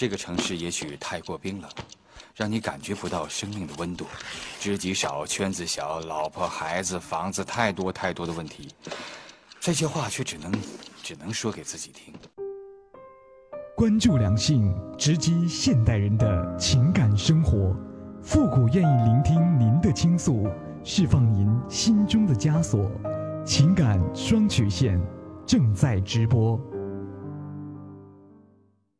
这个城市也许太过冰冷，让你感觉不到生命的温度。知己少，圈子小，老婆孩子房子太多太多的问题，这些话却只能只能说给自己听。关注良性，直击现代人的情感生活。复古愿意聆听您的倾诉，释放您心中的枷锁。情感双曲线正在直播。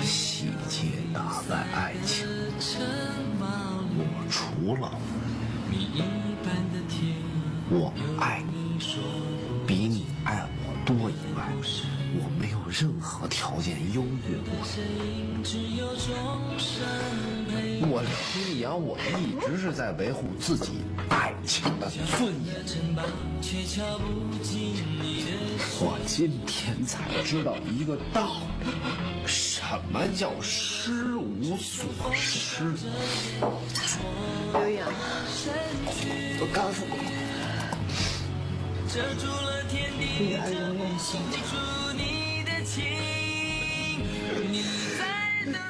细节打败爱情，我除了我爱你比你爱我多以外，我没有任何条件优越过你。我李阳，我一直是在维护自己爱情的尊严。我今天才知道一个道理，什么叫失无所失？刘洋，我告诉遮住了天地的任性。记住你的情，你在等待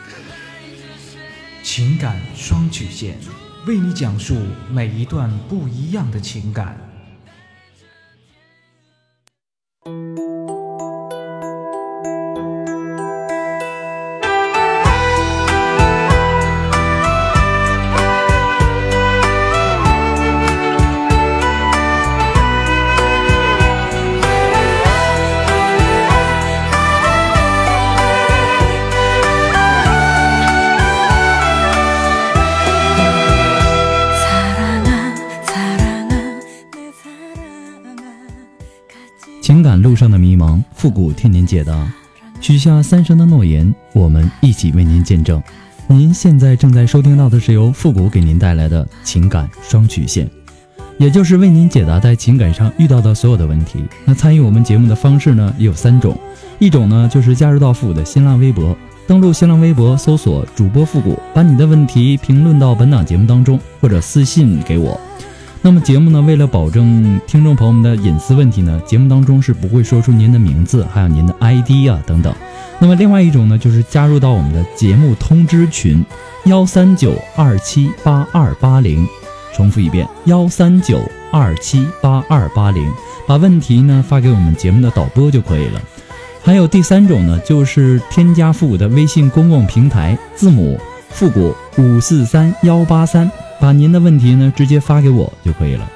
着谁？情感双曲线，为你讲述每一段不一样的情感。解答。许下三生的诺言，我们一起为您见证。您现在正在收听到的是由复古给您带来的情感双曲线，也就是为您解答在情感上遇到的所有的问题。那参与我们节目的方式呢，也有三种。一种呢，就是加入到复古的新浪微博，登录新浪微博搜索主播复古，把你的问题评论到本档节目当中，或者私信给我。那么节目呢，为了保证听众朋友们的隐私问题呢，节目当中是不会说出您的名字，还有您的 ID 啊等等。那么另外一种呢，就是加入到我们的节目通知群，幺三九二七八二八零，重复一遍，幺三九二七八二八零，把问题呢发给我们节目的导播就可以了。还有第三种呢，就是添加复古的微信公共平台，字母复古五四三幺八三。把您的问题呢直接发给我就可以了。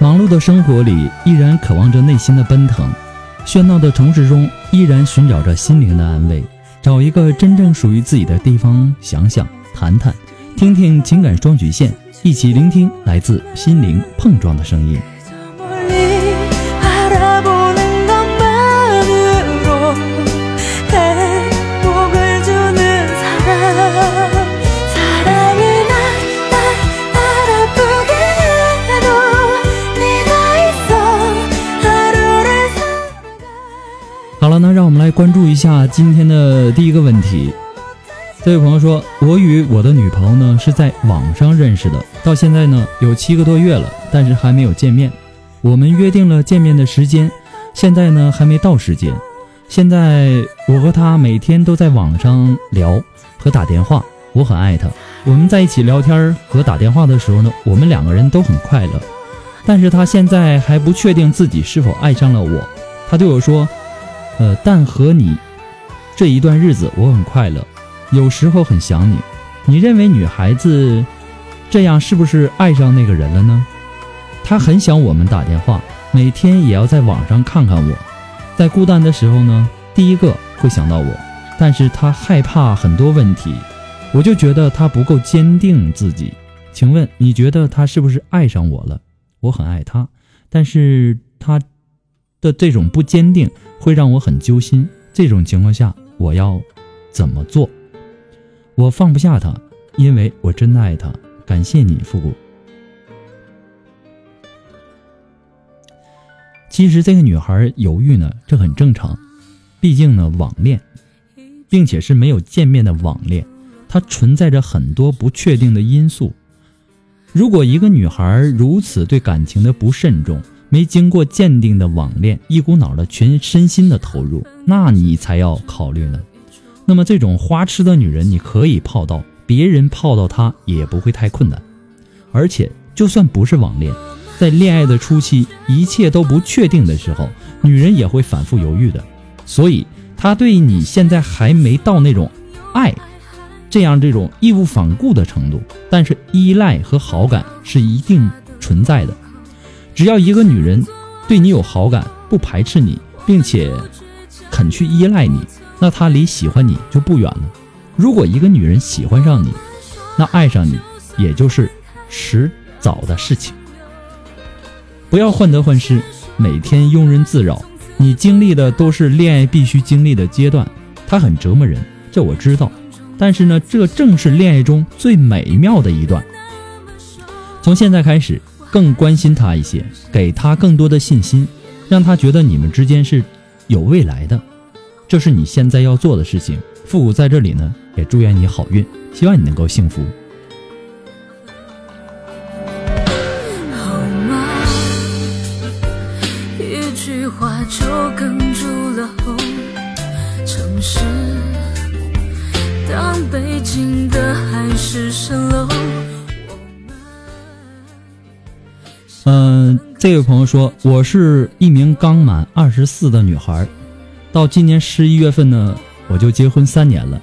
忙碌的生活里，依然渴望着内心的奔腾；喧闹的城市中，依然寻找着心灵的安慰。找一个真正属于自己的地方，想想、谈谈、听听情感双曲线。一起聆听来自心灵碰撞的声音。好了，那让我们来关注一下今天的第一个问题。这位朋友说：“我与我的女朋友呢是在网上认识的，到现在呢有七个多月了，但是还没有见面。我们约定了见面的时间，现在呢还没到时间。现在我和她每天都在网上聊和打电话，我很爱她。我们在一起聊天和打电话的时候呢，我们两个人都很快乐。但是她现在还不确定自己是否爱上了我。她对我说：‘呃，但和你这一段日子我很快乐，有时候很想你。你认为女孩子这样是不是爱上那个人了呢？她很想我们打电话，每天也要在网上看看我，在孤单的时候呢，第一个会想到我，但是她害怕很多问题，我就觉得她不够坚定自己。请问你觉得她是不是爱上我了？我很爱她，但是她的这种不坚定会让我很揪心。这种情况下，我要怎么做？我放不下她，因为我真的爱她。感谢你，复古。其实这个女孩犹豫呢，这很正常，毕竟呢网恋，并且是没有见面的网恋，它存在着很多不确定的因素。如果一个女孩如此对感情的不慎重，没经过鉴定的网恋，一股脑的全身心的投入，那你才要考虑呢。那么这种花痴的女人，你可以泡到别人泡到她也不会太困难，而且就算不是网恋。在恋爱的初期，一切都不确定的时候，女人也会反复犹豫的。所以，她对你现在还没到那种爱，这样这种义无反顾的程度，但是依赖和好感是一定存在的。只要一个女人对你有好感，不排斥你，并且肯去依赖你，那他离喜欢你就不远了。如果一个女人喜欢上你，那爱上你也就是迟早的事情。不要患得患失，每天庸人自扰。你经历的都是恋爱必须经历的阶段，它很折磨人，这我知道。但是呢，这正是恋爱中最美妙的一段。从现在开始，更关心他一些，给他更多的信心，让他觉得你们之间是有未来的。这是你现在要做的事情。复古在这里呢，也祝愿你好运，希望你能够幸福。一句话就哽住了喉。城市，当北京的海市蜃楼。嗯，这位朋友说，我是一名刚满二十四的女孩，到今年十一月份呢，我就结婚三年了，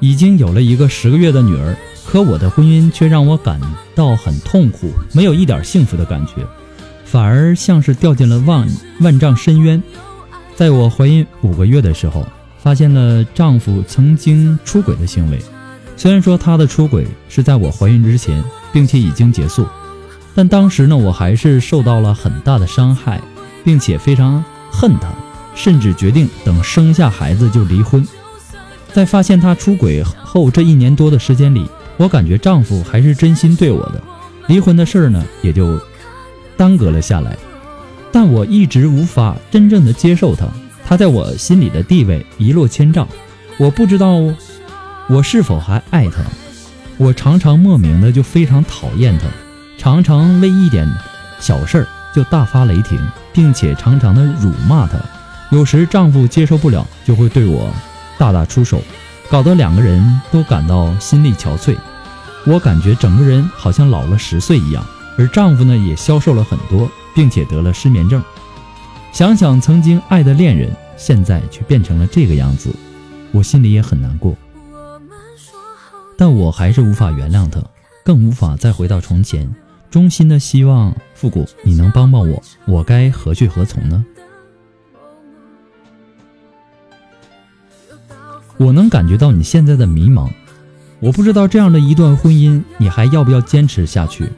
已经有了一个十个月的女儿，可我的婚姻却让我感到很痛苦，没有一点幸福的感觉。反而像是掉进了万万丈深渊。在我怀孕五个月的时候，发现了丈夫曾经出轨的行为。虽然说他的出轨是在我怀孕之前，并且已经结束，但当时呢，我还是受到了很大的伤害，并且非常恨他，甚至决定等生下孩子就离婚。在发现他出轨后这一年多的时间里，我感觉丈夫还是真心对我的，离婚的事儿呢也就。耽搁了下来，但我一直无法真正的接受他，他在我心里的地位一落千丈。我不知道我是否还爱他，我常常莫名的就非常讨厌他，常常为一点小事儿就大发雷霆，并且常常的辱骂他。有时丈夫接受不了，就会对我大打出手，搞得两个人都感到心力憔悴。我感觉整个人好像老了十岁一样。而丈夫呢，也消瘦了很多，并且得了失眠症。想想曾经爱的恋人，现在却变成了这个样子，我心里也很难过。但我还是无法原谅他，更无法再回到从前。衷心的希望复古，你能帮帮我，我该何去何从呢？我能感觉到你现在的迷茫，我不知道这样的一段婚姻，你还要不要坚持下去？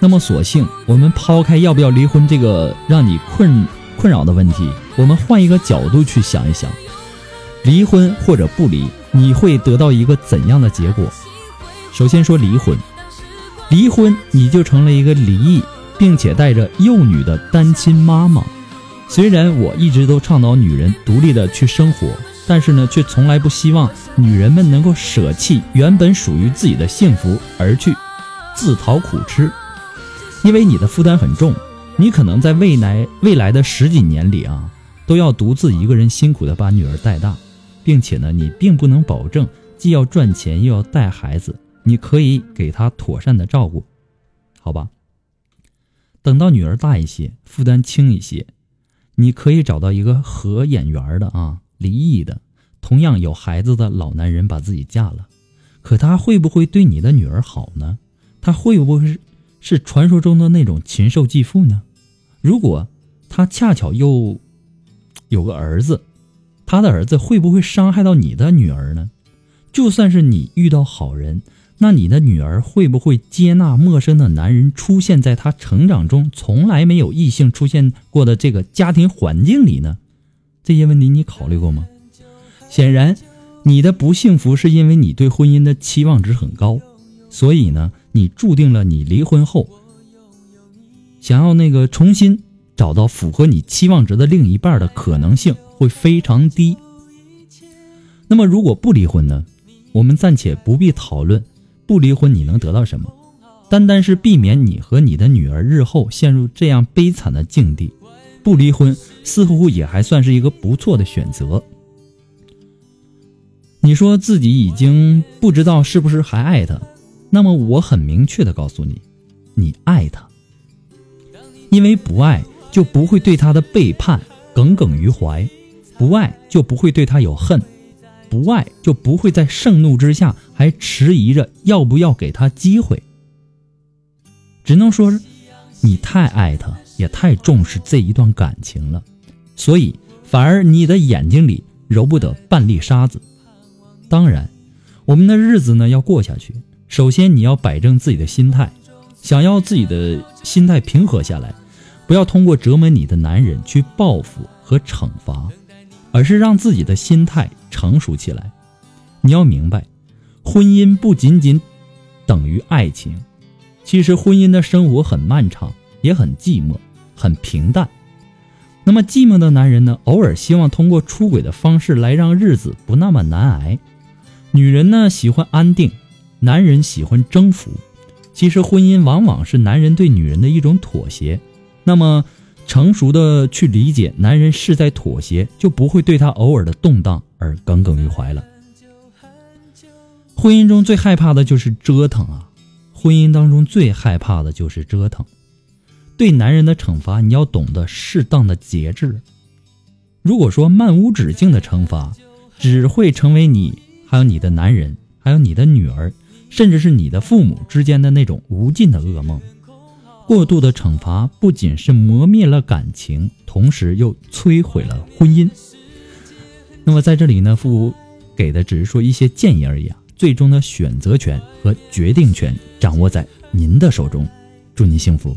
那么，索性我们抛开要不要离婚这个让你困困扰的问题，我们换一个角度去想一想：离婚或者不离，你会得到一个怎样的结果？首先说离婚，离婚你就成了一个离异并且带着幼女的单亲妈妈。虽然我一直都倡导女人独立的去生活，但是呢，却从来不希望女人们能够舍弃原本属于自己的幸福而去自讨苦吃。因为你的负担很重，你可能在未来未来的十几年里啊，都要独自一个人辛苦的把女儿带大，并且呢，你并不能保证既要赚钱又要带孩子，你可以给她妥善的照顾，好吧？等到女儿大一些，负担轻一些，你可以找到一个合眼缘的啊，离异的，同样有孩子的老男人把自己嫁了，可他会不会对你的女儿好呢？他会不会是传说中的那种禽兽继父呢？如果他恰巧又有个儿子，他的儿子会不会伤害到你的女儿呢？就算是你遇到好人。那你的女儿会不会接纳陌生的男人出现在她成长中从来没有异性出现过的这个家庭环境里呢？这些问题你考虑过吗？显然，你的不幸福是因为你对婚姻的期望值很高，所以呢，你注定了你离婚后想要那个重新找到符合你期望值的另一半的可能性会非常低。那么，如果不离婚呢？我们暂且不必讨论。不离婚你能得到什么？单单是避免你和你的女儿日后陷入这样悲惨的境地，不离婚似乎也还算是一个不错的选择。你说自己已经不知道是不是还爱他，那么我很明确的告诉你，你爱他，因为不爱就不会对他的背叛耿耿于怀，不爱就不会对他有恨。不爱就不会在盛怒之下还迟疑着要不要给他机会。只能说，你太爱他，也太重视这一段感情了，所以反而你的眼睛里揉不得半粒沙子。当然，我们的日子呢要过下去，首先你要摆正自己的心态，想要自己的心态平和下来，不要通过折磨你的男人去报复和惩罚。而是让自己的心态成熟起来。你要明白，婚姻不仅仅等于爱情，其实婚姻的生活很漫长，也很寂寞，很平淡。那么寂寞的男人呢？偶尔希望通过出轨的方式来让日子不那么难挨。女人呢喜欢安定，男人喜欢征服。其实婚姻往往是男人对女人的一种妥协。那么。成熟的去理解，男人是在妥协，就不会对他偶尔的动荡而耿耿于怀了。婚姻中最害怕的就是折腾啊！婚姻当中最害怕的就是折腾。对男人的惩罚，你要懂得适当的节制。如果说漫无止境的惩罚，只会成为你、还有你的男人、还有你的女儿，甚至是你的父母之间的那种无尽的噩梦。过度的惩罚不仅是磨灭了感情，同时又摧毁了婚姻。那么在这里呢，父母给的只是说一些建议而已啊，最终的选择权和决定权掌握在您的手中。祝您幸福。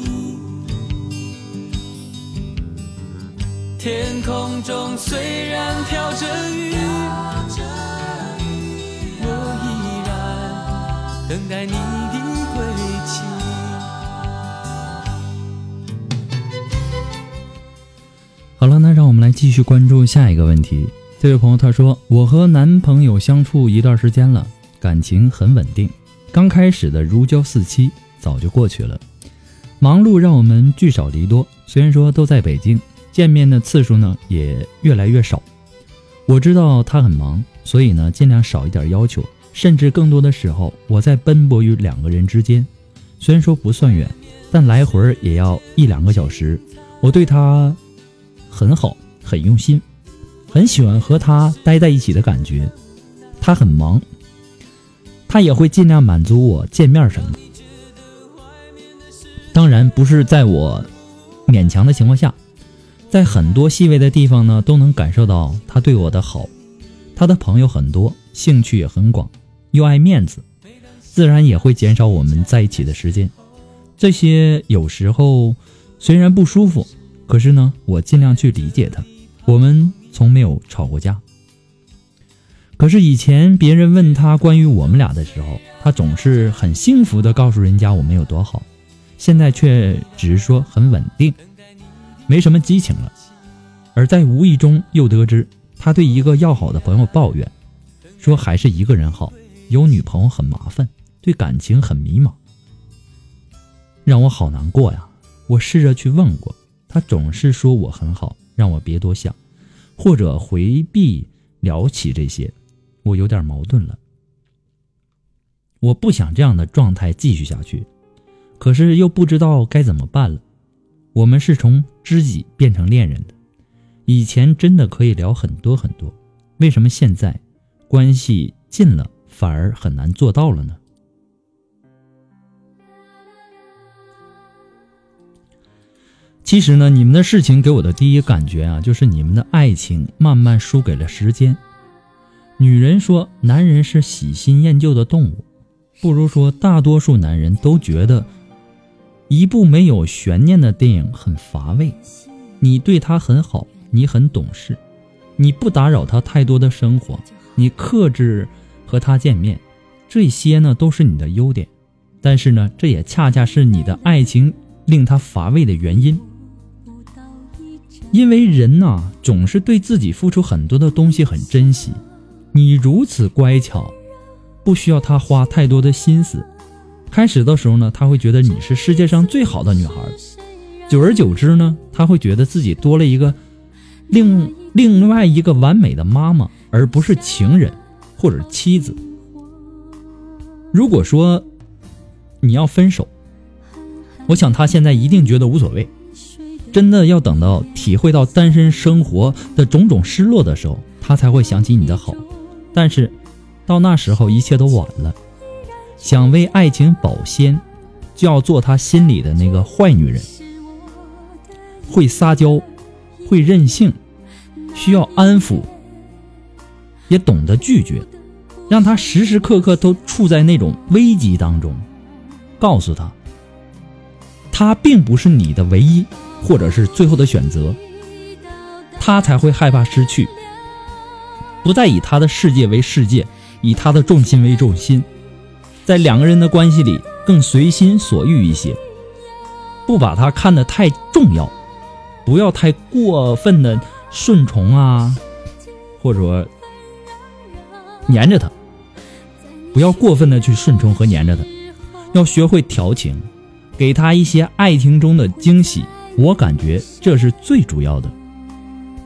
天空中虽然飘着雨，我依然等待你的归期。好了，那让我们来继续关注下一个问题。这位朋友他说：“我和男朋友相处一段时间了，感情很稳定。刚开始的如胶似漆早就过去了。忙碌让我们聚少离多，虽然说都在北京，见面的次数呢也越来越少。我知道他很忙，所以呢尽量少一点要求，甚至更多的时候我在奔波于两个人之间。虽然说不算远，但来回也要一两个小时。我对他。”很好，很用心，很喜欢和他待在一起的感觉。他很忙，他也会尽量满足我见面什么。当然不是在我勉强的情况下，在很多细微的地方呢，都能感受到他对我的好。他的朋友很多，兴趣也很广，又爱面子，自然也会减少我们在一起的时间。这些有时候虽然不舒服。可是呢，我尽量去理解他，我们从没有吵过架。可是以前别人问他关于我们俩的时候，他总是很幸福的告诉人家我们有多好，现在却只是说很稳定，没什么激情了。而在无意中又得知他对一个要好的朋友抱怨，说还是一个人好，有女朋友很麻烦，对感情很迷茫，让我好难过呀。我试着去问过，他总是说我很好，让我别多想，或者回避聊起这些，我有点矛盾了。我不想这样的状态继续下去，可是又不知道该怎么办了。我们是从知己变成恋人的，以前真的可以聊很多很多，为什么现在关系近了反而很难做到了呢？其实呢，你们的事情给我的第一感觉啊，就是你们的爱情慢慢输给了时间。女人说，男人是喜新厌旧的动物，不如说大多数男人都觉得。一部没有悬念的电影很乏味，你对他很好，你很懂事，你不打扰他太多的生活，你克制和他见面，这些呢都是你的优点，但是呢，这也恰恰是你的爱情令他乏味的原因。因为人呐，总是对自己付出很多的东西很珍惜，你如此乖巧，不需要他花太多的心思。开始的时候呢，他会觉得你是世界上最好的女孩，久而久之呢，他会觉得自己多了一个另另外一个完美的妈妈，而不是情人或者妻子。如果说你要分手，我想他现在一定觉得无所谓。真的要等到体会到单身生活的种种失落的时候，他才会想起你的好。但是到那时候，一切都晚了。想为爱情保鲜，就要做他心里的那个坏女人，会撒娇，会任性，需要安抚，也懂得拒绝，让他时时刻刻都处在那种危机当中。告诉他，他并不是你的唯一，或者是最后的选择，他才会害怕失去，不再以他的世界为世界，以他的重心为重心。在两个人的关系里，更随心所欲一些，不把他看得太重要，不要太过分的顺从啊，或者黏着他，不要过分的去顺从和黏着他，要学会调情，给他一些爱情中的惊喜，我感觉这是最主要的。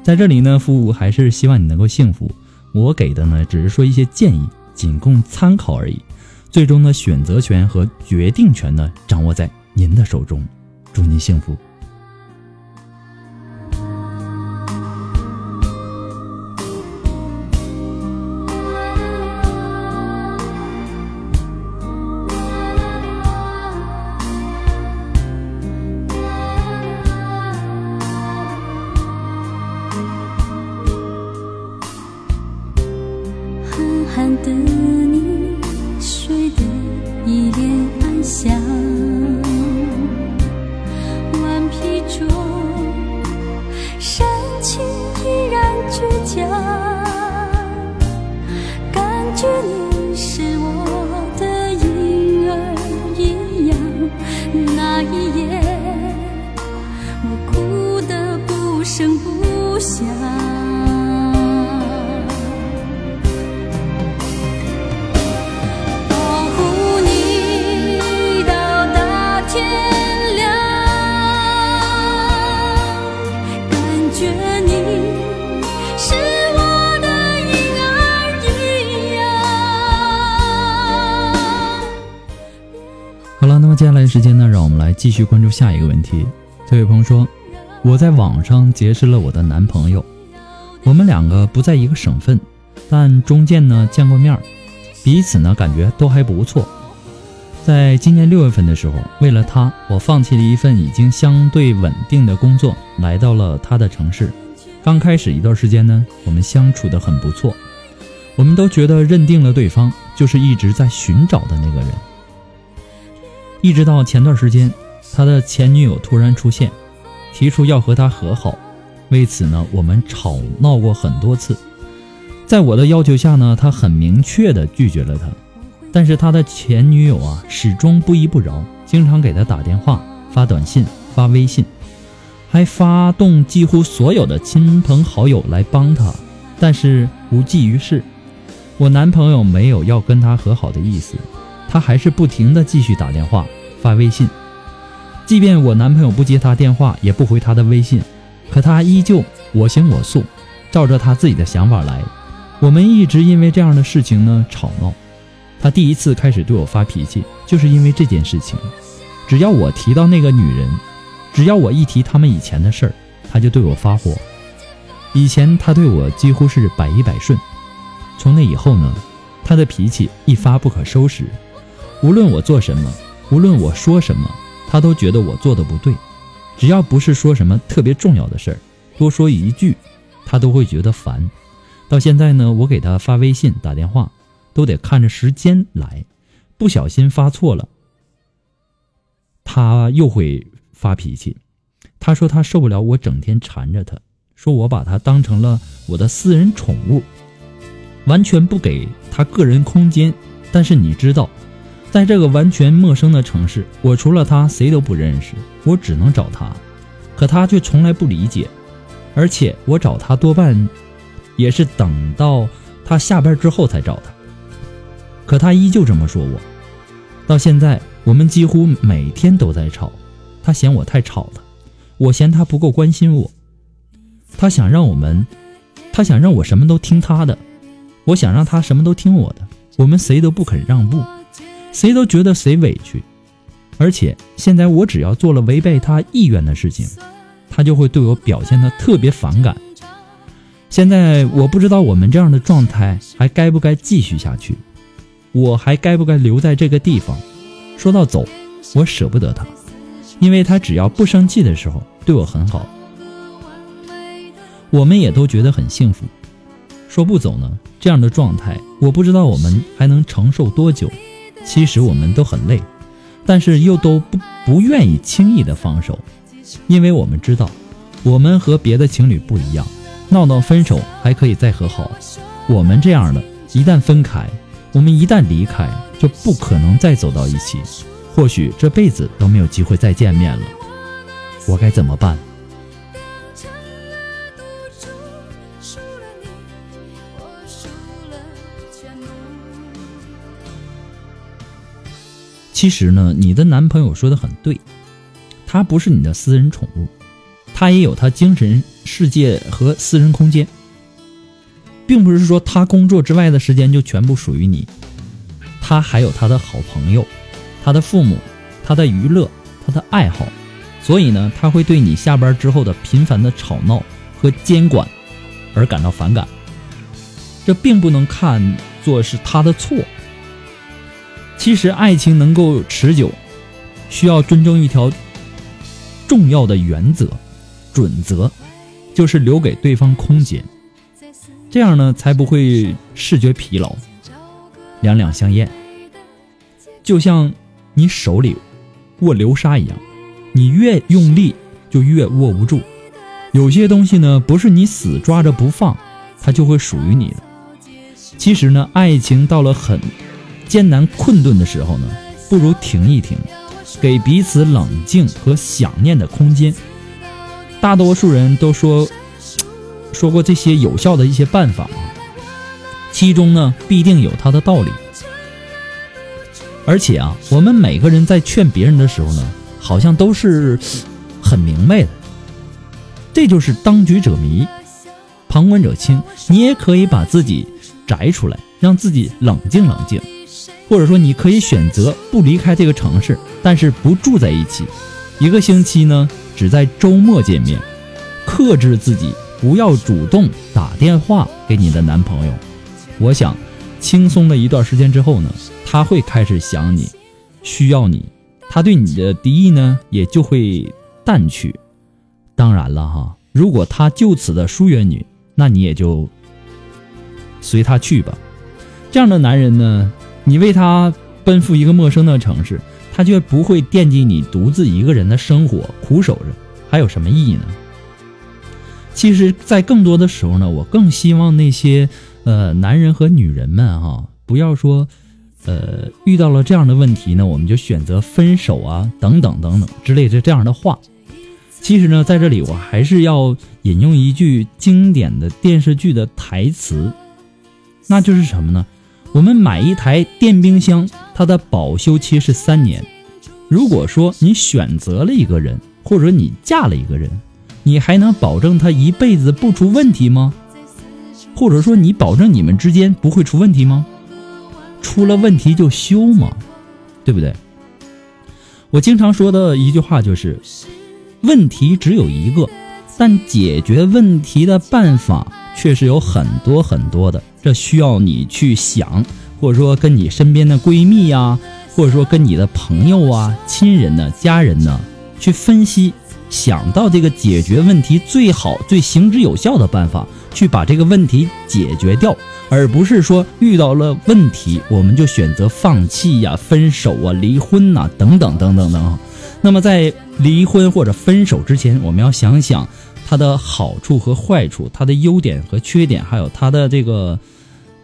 在这里呢，父还是希望你能够幸福，我给的呢只是说一些建议，仅供参考而已。最终的选择权和决定权呢，掌握在您的手中。祝您幸福。接下来的时间呢，让我们来继续关注下一个问题。这位朋友说：“我在网上结识了我的男朋友，我们两个不在一个省份，但中间呢见过面，彼此呢感觉都还不错。在今年六月份的时候，为了他，我放弃了一份已经相对稳定的工作，来到了他的城市。刚开始一段时间呢，我们相处的很不错，我们都觉得认定了对方就是一直在寻找的那个人。”一直到前段时间，他的前女友突然出现，提出要和他和好。为此呢，我们吵闹过很多次。在我的要求下呢，他很明确的拒绝了他。但是他的前女友啊，始终不依不饶，经常给他打电话、发短信、发微信，还发动几乎所有的亲朋好友来帮他，但是无济于事。我男朋友没有要跟他和好的意思，他还是不停的继续打电话、发微信。即便我男朋友不接他电话，也不回他的微信，可他依旧我行我素，照着他自己的想法来。我们一直因为这样的事情呢吵闹。他第一次开始对我发脾气，就是因为这件事情。只要我提到那个女人，只要我一提他们以前的事儿，他就对我发火。以前他对我几乎是百依百顺，从那以后呢，他的脾气一发不可收拾。无论我做什么，无论我说什么，他都觉得我做的不对。只要不是说什么特别重要的事儿，多说一句，他都会觉得烦。到现在呢，我给他发微信、打电话，都得看着时间来，不小心发错了，他又会发脾气。他说他受不了我整天缠着他，说我把他当成了我的私人宠物，完全不给他个人空间。但是你知道，在这个完全陌生的城市，我除了他谁都不认识，我只能找他，可他却从来不理解，而且我找他多半也是等到他下班之后才找他，可他依旧这么说我。到现在，我们几乎每天都在吵，他嫌我太吵了。我嫌他不够关心我，他想让我们，他想让我什么都听他的，我想让他什么都听我的，我们谁都不肯让步，谁都觉得谁委屈，而且现在我只要做了违背他意愿的事情，他就会对我表现的特别反感。现在我不知道我们这样的状态还该不该继续下去，我还该不该留在这个地方？说到走，我舍不得他。因为他只要不生气的时候对我很好，我们也都觉得很幸福。说不走呢，这样的状态我不知道我们还能承受多久。其实我们都很累，但是又都不不愿意轻易的放手，因为我们知道，我们和别的情侣不一样，闹闹分手还可以再和好。我们这样的，一旦分开，我们一旦离开，就不可能再走到一起。或许这辈子都没有机会再见面了，我该怎么办？其实呢，你的男朋友说的很对，他不是你的私人宠物，他也有他精神世界和私人空间，并不是说他工作之外的时间就全部属于你，他还有他的好朋友。他的父母，他的娱乐，他的爱好，所以呢，他会对你下班之后的频繁的吵闹和监管而感到反感。这并不能看作是他的错。其实，爱情能够持久，需要尊重一条重要的原则、准则，就是留给对方空间，这样呢，才不会视觉疲劳，两两相厌。就像。你手里握流沙一样，你越用力就越握不住。有些东西呢，不是你死抓着不放，它就会属于你的。其实呢，爱情到了很艰难困顿的时候呢，不如停一停，给彼此冷静和想念的空间。大多数人都说说过这些有效的一些办法，其中呢，必定有它的道理。而且啊，我们每个人在劝别人的时候呢，好像都是很明白的。这就是当局者迷，旁观者清。你也可以把自己摘出来，让自己冷静冷静，或者说你可以选择不离开这个城市，但是不住在一起，一个星期呢，只在周末见面，克制自己，不要主动打电话给你的男朋友。我想，轻松的一段时间之后呢。他会开始想你，需要你，他对你的敌意呢也就会淡去。当然了哈，如果他就此的疏远你，那你也就随他去吧。这样的男人呢，你为他奔赴一个陌生的城市，他却不会惦记你独自一个人的生活，苦守着，还有什么意义呢？其实，在更多的时候呢，我更希望那些呃男人和女人们哈，不要说。呃，遇到了这样的问题呢，我们就选择分手啊，等等等等之类的这样的话。其实呢，在这里我还是要引用一句经典的电视剧的台词：那就是什么呢？我们买一台电冰箱，它的保修期是三年。如果说你选择了一个人，或者你嫁了一个人，你还能保证他一辈子不出问题吗？或者说你保证你们之间不会出问题吗？出了问题就修嘛，对不对？我经常说的一句话就是：问题只有一个，但解决问题的办法却是有很多很多的。这需要你去想，或者说跟你身边的闺蜜呀、或者说跟你的朋友啊、亲人呢、家人呢，去分析，想到这个解决问题最好、最行之有效的办法，去把这个问题解决掉，而不是说遇到了问题我们就选择放弃呀、分手啊、离婚呐、等等等等等。那么在离婚或者分手之前，我们要想想它的好处和坏处，它的优点和缺点，还有它的这个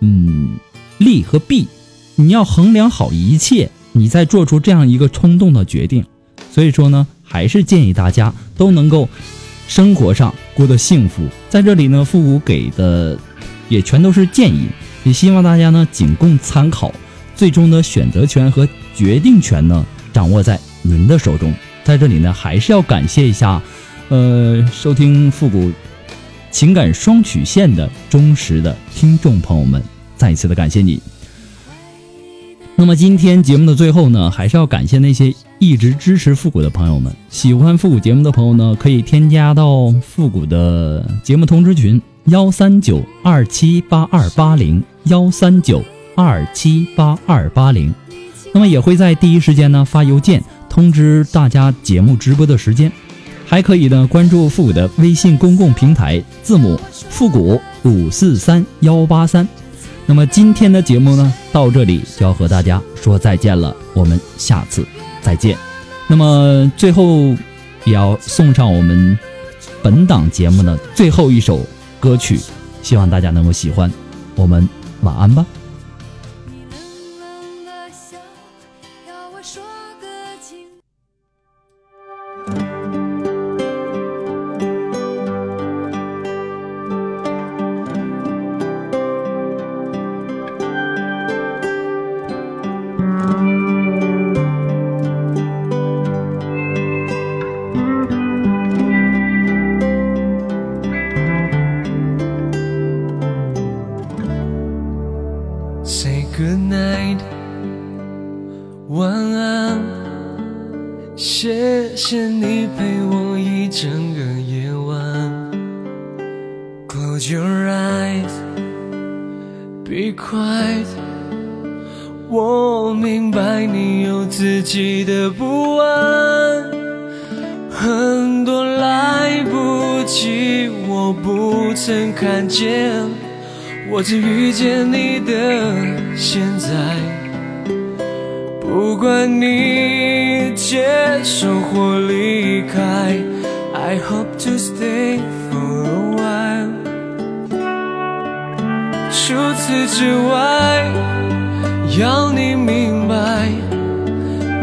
嗯利和弊，你要衡量好一切，你再做出这样一个冲动的决定。所以说呢，还是建议大家都能够生活上过得幸福。在这里呢，复古给的也全都是建议，也希望大家呢仅供参考，最终的选择权和决定权呢掌握在您的手中。在这里呢，还是要感谢一下，呃，收听复古情感双曲线的忠实的听众朋友们，再一次的感谢你。那么今天节目的最后呢，还是要感谢那些一直支持复古的朋友们。喜欢复古节目的朋友呢，可以添加到复古的节目通知群幺三九二七八二八零幺三九二七八二八零。那么也会在第一时间呢发邮件通知大家节目直播的时间。还可以呢关注复古的微信公共平台，字母复古五四三幺八三。那么今天的节目呢，到这里就要和大家说再见了，我们下次再见。那么最后也要送上我们本档节目的最后一首歌曲，希望大家能够喜欢。我们晚安吧。晚安。谢谢你陪我一整个夜晚。Close your eyes, be quiet。我明白你有自己的不安，很多来不及，我不曾看见。我只遇见你的现在，管你接受或离开，I hope to stay for a while。除此之外，要你明白，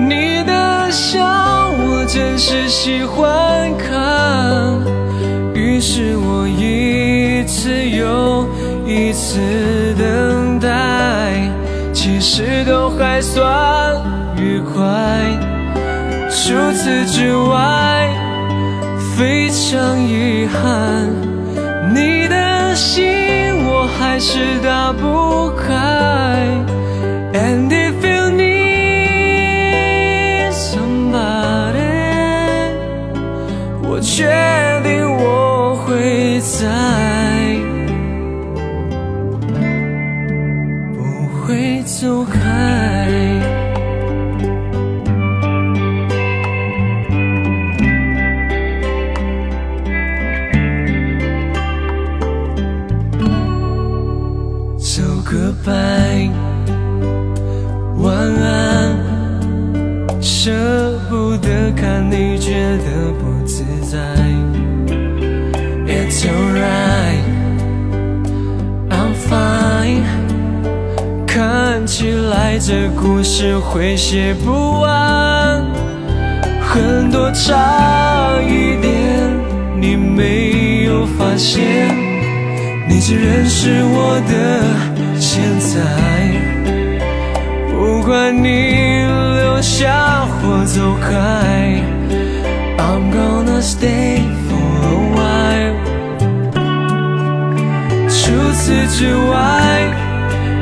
你的笑我真是喜欢看，于是我一次又。一次等，其实都还算愉快。除此之外，非常遗憾，你的心我还是打不开。And if you need somebody，我确定我会在。来这故事会写不完，很多差一点你没有发现，你只认识我的现在，不管你留下或走开，I'm gonna stay for a while。除此之外，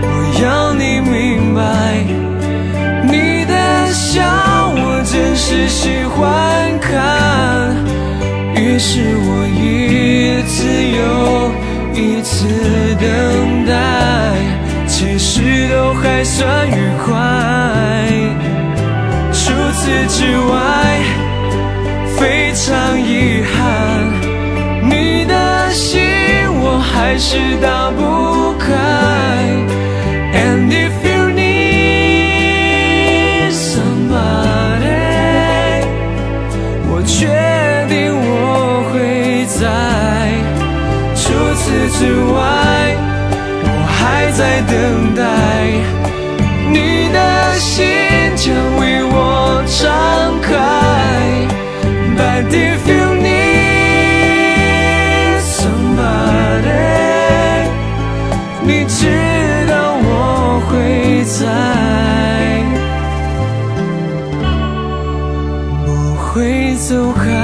我要你明白，你的笑我真是喜欢看，于是我一次又。一次等待，其实都还算愉快。除此之外，非常遗憾，你的心我还是打不开。之外，我还在等待，你的心将为我敞开。But if you need somebody，你知道我会在，不会走开。